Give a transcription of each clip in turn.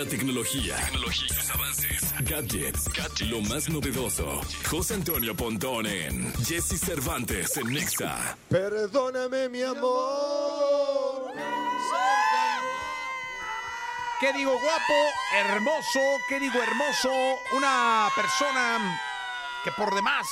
La tecnología, tecnología sus avances, gadgets, lo más novedoso. José Antonio Pontón en Jesse Cervantes en Nexa. Perdóname, mi amor. ¿Qué digo guapo, hermoso? ¿Qué digo hermoso? Una persona que por demás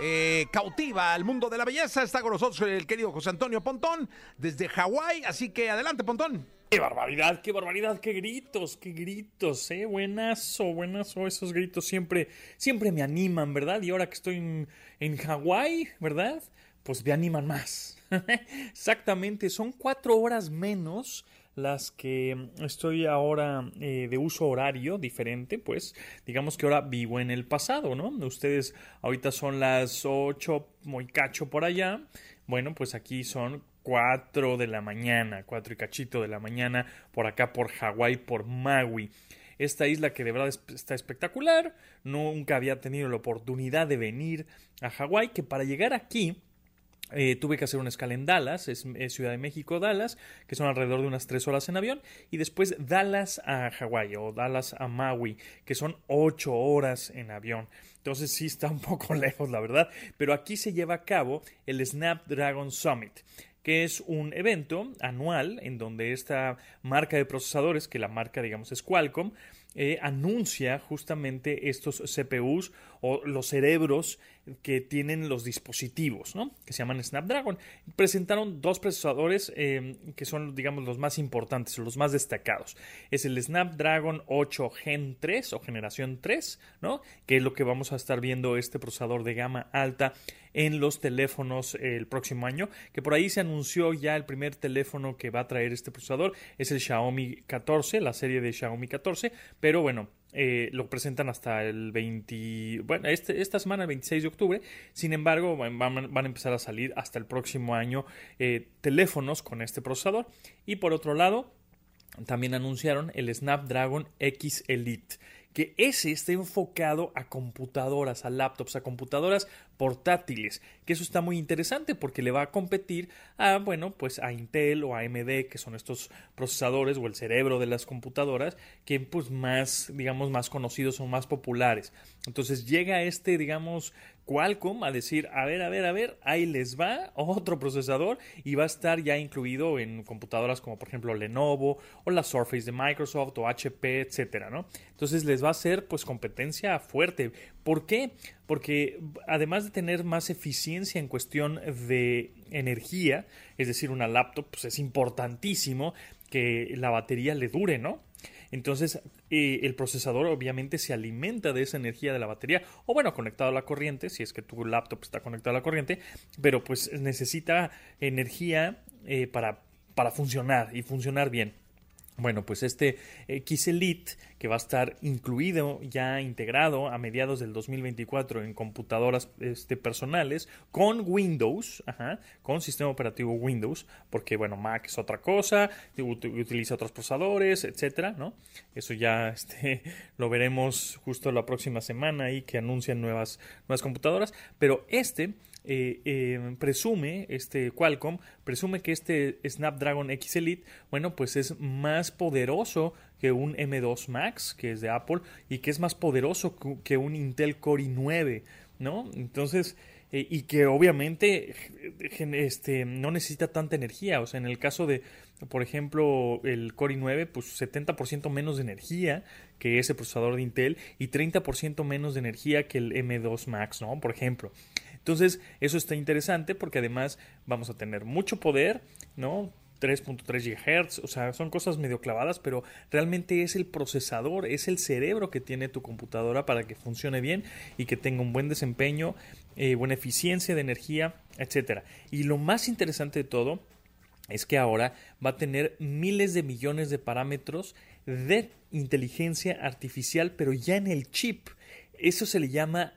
eh, cautiva al mundo de la belleza. Está con nosotros el querido José Antonio Pontón desde Hawái. Así que adelante, Pontón. ¡Qué barbaridad, qué barbaridad, qué gritos, qué gritos, eh! Buenazo, buenazo, esos gritos siempre, siempre me animan, ¿verdad? Y ahora que estoy en, en Hawái, ¿verdad? Pues me animan más. Exactamente, son cuatro horas menos las que estoy ahora eh, de uso horario diferente, pues digamos que ahora vivo en el pasado, ¿no? Ustedes ahorita son las ocho, muy cacho por allá. Bueno, pues aquí son 4 de la mañana, 4 y cachito de la mañana, por acá por Hawái, por Maui. Esta isla que de verdad está espectacular, nunca había tenido la oportunidad de venir a Hawái, que para llegar aquí eh, tuve que hacer una escala en Dallas, es, Ciudad de México, Dallas, que son alrededor de unas tres horas en avión, y después Dallas a Hawái o Dallas a Maui, que son ocho horas en avión. Entonces sí está un poco lejos, la verdad, pero aquí se lleva a cabo el Snapdragon Summit que es un evento anual en donde esta marca de procesadores, que la marca digamos es Qualcomm, eh, anuncia justamente estos CPUs o los cerebros que tienen los dispositivos, ¿no? Que se llaman Snapdragon. Presentaron dos procesadores eh, que son, digamos, los más importantes, los más destacados. Es el Snapdragon 8 Gen 3 o generación 3, ¿no? Que es lo que vamos a estar viendo este procesador de gama alta en los teléfonos el próximo año, que por ahí se anunció ya el primer teléfono que va a traer este procesador, es el Xiaomi 14, la serie de Xiaomi 14, pero bueno, eh, lo presentan hasta el 20, bueno, este, esta semana, el 26 de octubre. Sin embargo, van, a empezar a salir hasta el próximo año eh, teléfonos con este procesador. Y por otro lado, también anunciaron el Snapdragon X Elite que ese esté enfocado a computadoras, a laptops, a computadoras portátiles, que eso está muy interesante porque le va a competir a, bueno, pues a Intel o a AMD, que son estos procesadores o el cerebro de las computadoras, que pues más, digamos, más conocidos o más populares. Entonces llega este, digamos, Qualcomm a decir, a ver, a ver, a ver, ahí les va otro procesador y va a estar ya incluido en computadoras como por ejemplo Lenovo o la Surface de Microsoft o HP, etcétera, ¿no? Entonces les va a hacer pues competencia fuerte. ¿Por qué? Porque además de tener más eficiencia en cuestión de energía, es decir, una laptop, pues es importantísimo que la batería le dure, ¿no? Entonces, eh, el procesador obviamente se alimenta de esa energía de la batería, o bueno, conectado a la corriente, si es que tu laptop está conectado a la corriente, pero pues necesita energía eh, para, para funcionar y funcionar bien. Bueno, pues este X Elite que va a estar incluido ya integrado a mediados del 2024 en computadoras este, personales con Windows, con sistema operativo Windows, porque bueno, Mac es otra cosa, utiliza otros procesadores, etcétera, ¿no? Eso ya este, lo veremos justo la próxima semana y que anuncian nuevas, nuevas computadoras, pero este eh, eh, presume, este Qualcomm, presume que este Snapdragon X Elite, bueno, pues es más poderoso que un M2 Max, que es de Apple, y que es más poderoso que un Intel Core i9, ¿no? Entonces, eh, y que obviamente este, no necesita tanta energía, o sea, en el caso de, por ejemplo, el Core i9, pues 70% menos de energía que ese procesador de Intel y 30% menos de energía que el M2 Max, ¿no? Por ejemplo. Entonces, eso está interesante porque además vamos a tener mucho poder, ¿no? 3.3 GHz, o sea, son cosas medio clavadas, pero realmente es el procesador, es el cerebro que tiene tu computadora para que funcione bien y que tenga un buen desempeño, eh, buena eficiencia de energía, etcétera. Y lo más interesante de todo es que ahora va a tener miles de millones de parámetros de inteligencia artificial, pero ya en el chip. Eso se le llama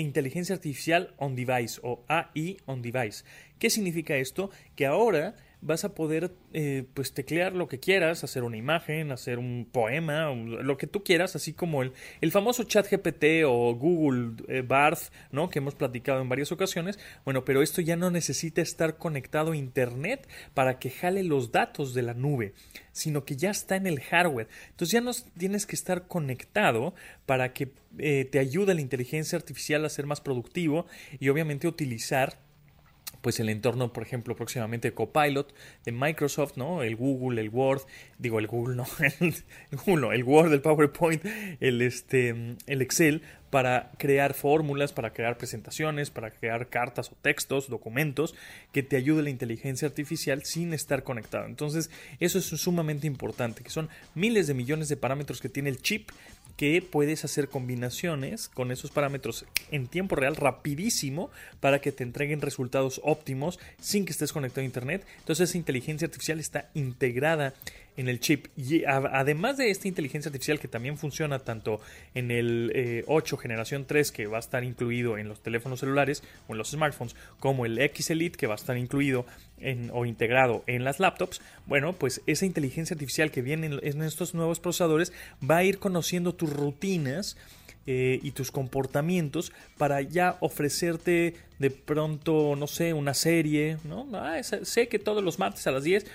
inteligencia artificial on device o AI on device. ¿Qué significa esto? Que ahora vas a poder eh, pues teclear lo que quieras, hacer una imagen, hacer un poema, lo que tú quieras, así como el, el famoso chat GPT o Google eh, Barth, ¿no? Que hemos platicado en varias ocasiones. Bueno, pero esto ya no necesita estar conectado a Internet para que jale los datos de la nube, sino que ya está en el hardware. Entonces ya no tienes que estar conectado para que eh, te ayude la inteligencia artificial a ser más productivo y obviamente utilizar pues el entorno, por ejemplo, próximamente Copilot de Microsoft, ¿no? El Google, el Word, digo el Google, no, el, Google, el Word, el PowerPoint, el este, el Excel para crear fórmulas, para crear presentaciones, para crear cartas o textos, documentos que te ayude la inteligencia artificial sin estar conectado. Entonces, eso es sumamente importante, que son miles de millones de parámetros que tiene el chip que puedes hacer combinaciones con esos parámetros en tiempo real rapidísimo para que te entreguen resultados óptimos sin que estés conectado a internet. Entonces esa inteligencia artificial está integrada en el chip. Y además de esta inteligencia artificial que también funciona tanto en el 8 eh, generación 3 que va a estar incluido en los teléfonos celulares o en los smartphones, como el X Elite que va a estar incluido en, o integrado en las laptops, bueno, pues esa inteligencia artificial que viene en estos nuevos procesadores va a ir conociendo tus rutinas eh, y tus comportamientos para ya ofrecerte de pronto, no sé, una serie, ¿no? Ah, sé que todos los martes a las 10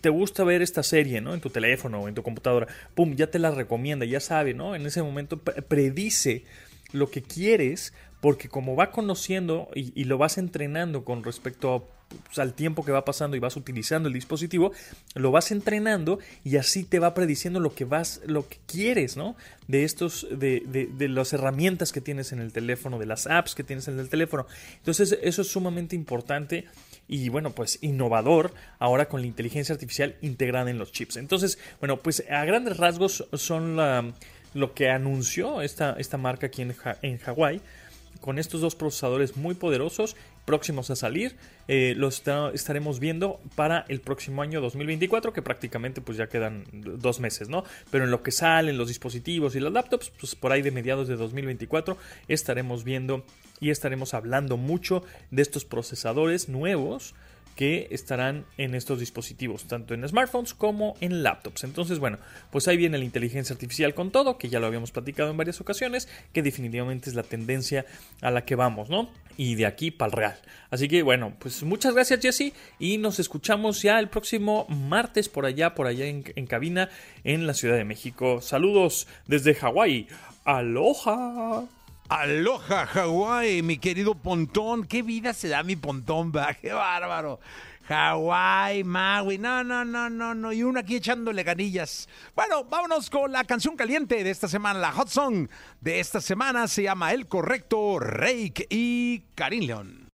te gusta ver esta serie, ¿no? En tu teléfono o en tu computadora. Pum, ya te la recomienda, ya sabe, ¿no? En ese momento predice lo que quieres porque como va conociendo y, y lo vas entrenando con respecto a pues, al tiempo que va pasando y vas utilizando el dispositivo, lo vas entrenando y así te va prediciendo lo que vas, lo que quieres, ¿no? De estos, de, de, las herramientas que tienes en el teléfono, de las apps que tienes en el teléfono. Entonces, eso es sumamente importante y bueno, pues innovador ahora con la inteligencia artificial integrada en los chips. Entonces, bueno, pues a grandes rasgos son lo que anunció esta, esta marca aquí en, en Hawái con estos dos procesadores muy poderosos próximos a salir. Eh, los estaremos viendo para el próximo año 2024, que prácticamente pues ya quedan dos meses, ¿no? Pero en lo que salen los dispositivos y las laptops, pues por ahí de mediados de 2024 estaremos viendo y estaremos hablando mucho de estos procesadores nuevos que estarán en estos dispositivos, tanto en smartphones como en laptops. Entonces, bueno, pues ahí viene la inteligencia artificial con todo, que ya lo habíamos platicado en varias ocasiones, que definitivamente es la tendencia a la que vamos, ¿no? Y de aquí para el real. Así que, bueno, pues muchas gracias, Jesse, y nos escuchamos ya el próximo martes por allá, por allá en, en cabina, en la Ciudad de México. Saludos desde Hawái. Aloha. Aloha, Hawái, mi querido Pontón. ¿Qué vida se da mi Pontón? ¡Qué bárbaro! Hawái, Maui, no, no, no, no, no. Y uno aquí echándole ganillas. Bueno, vámonos con la canción caliente de esta semana. La hot song de esta semana se llama El Correcto, Rake y Karim León.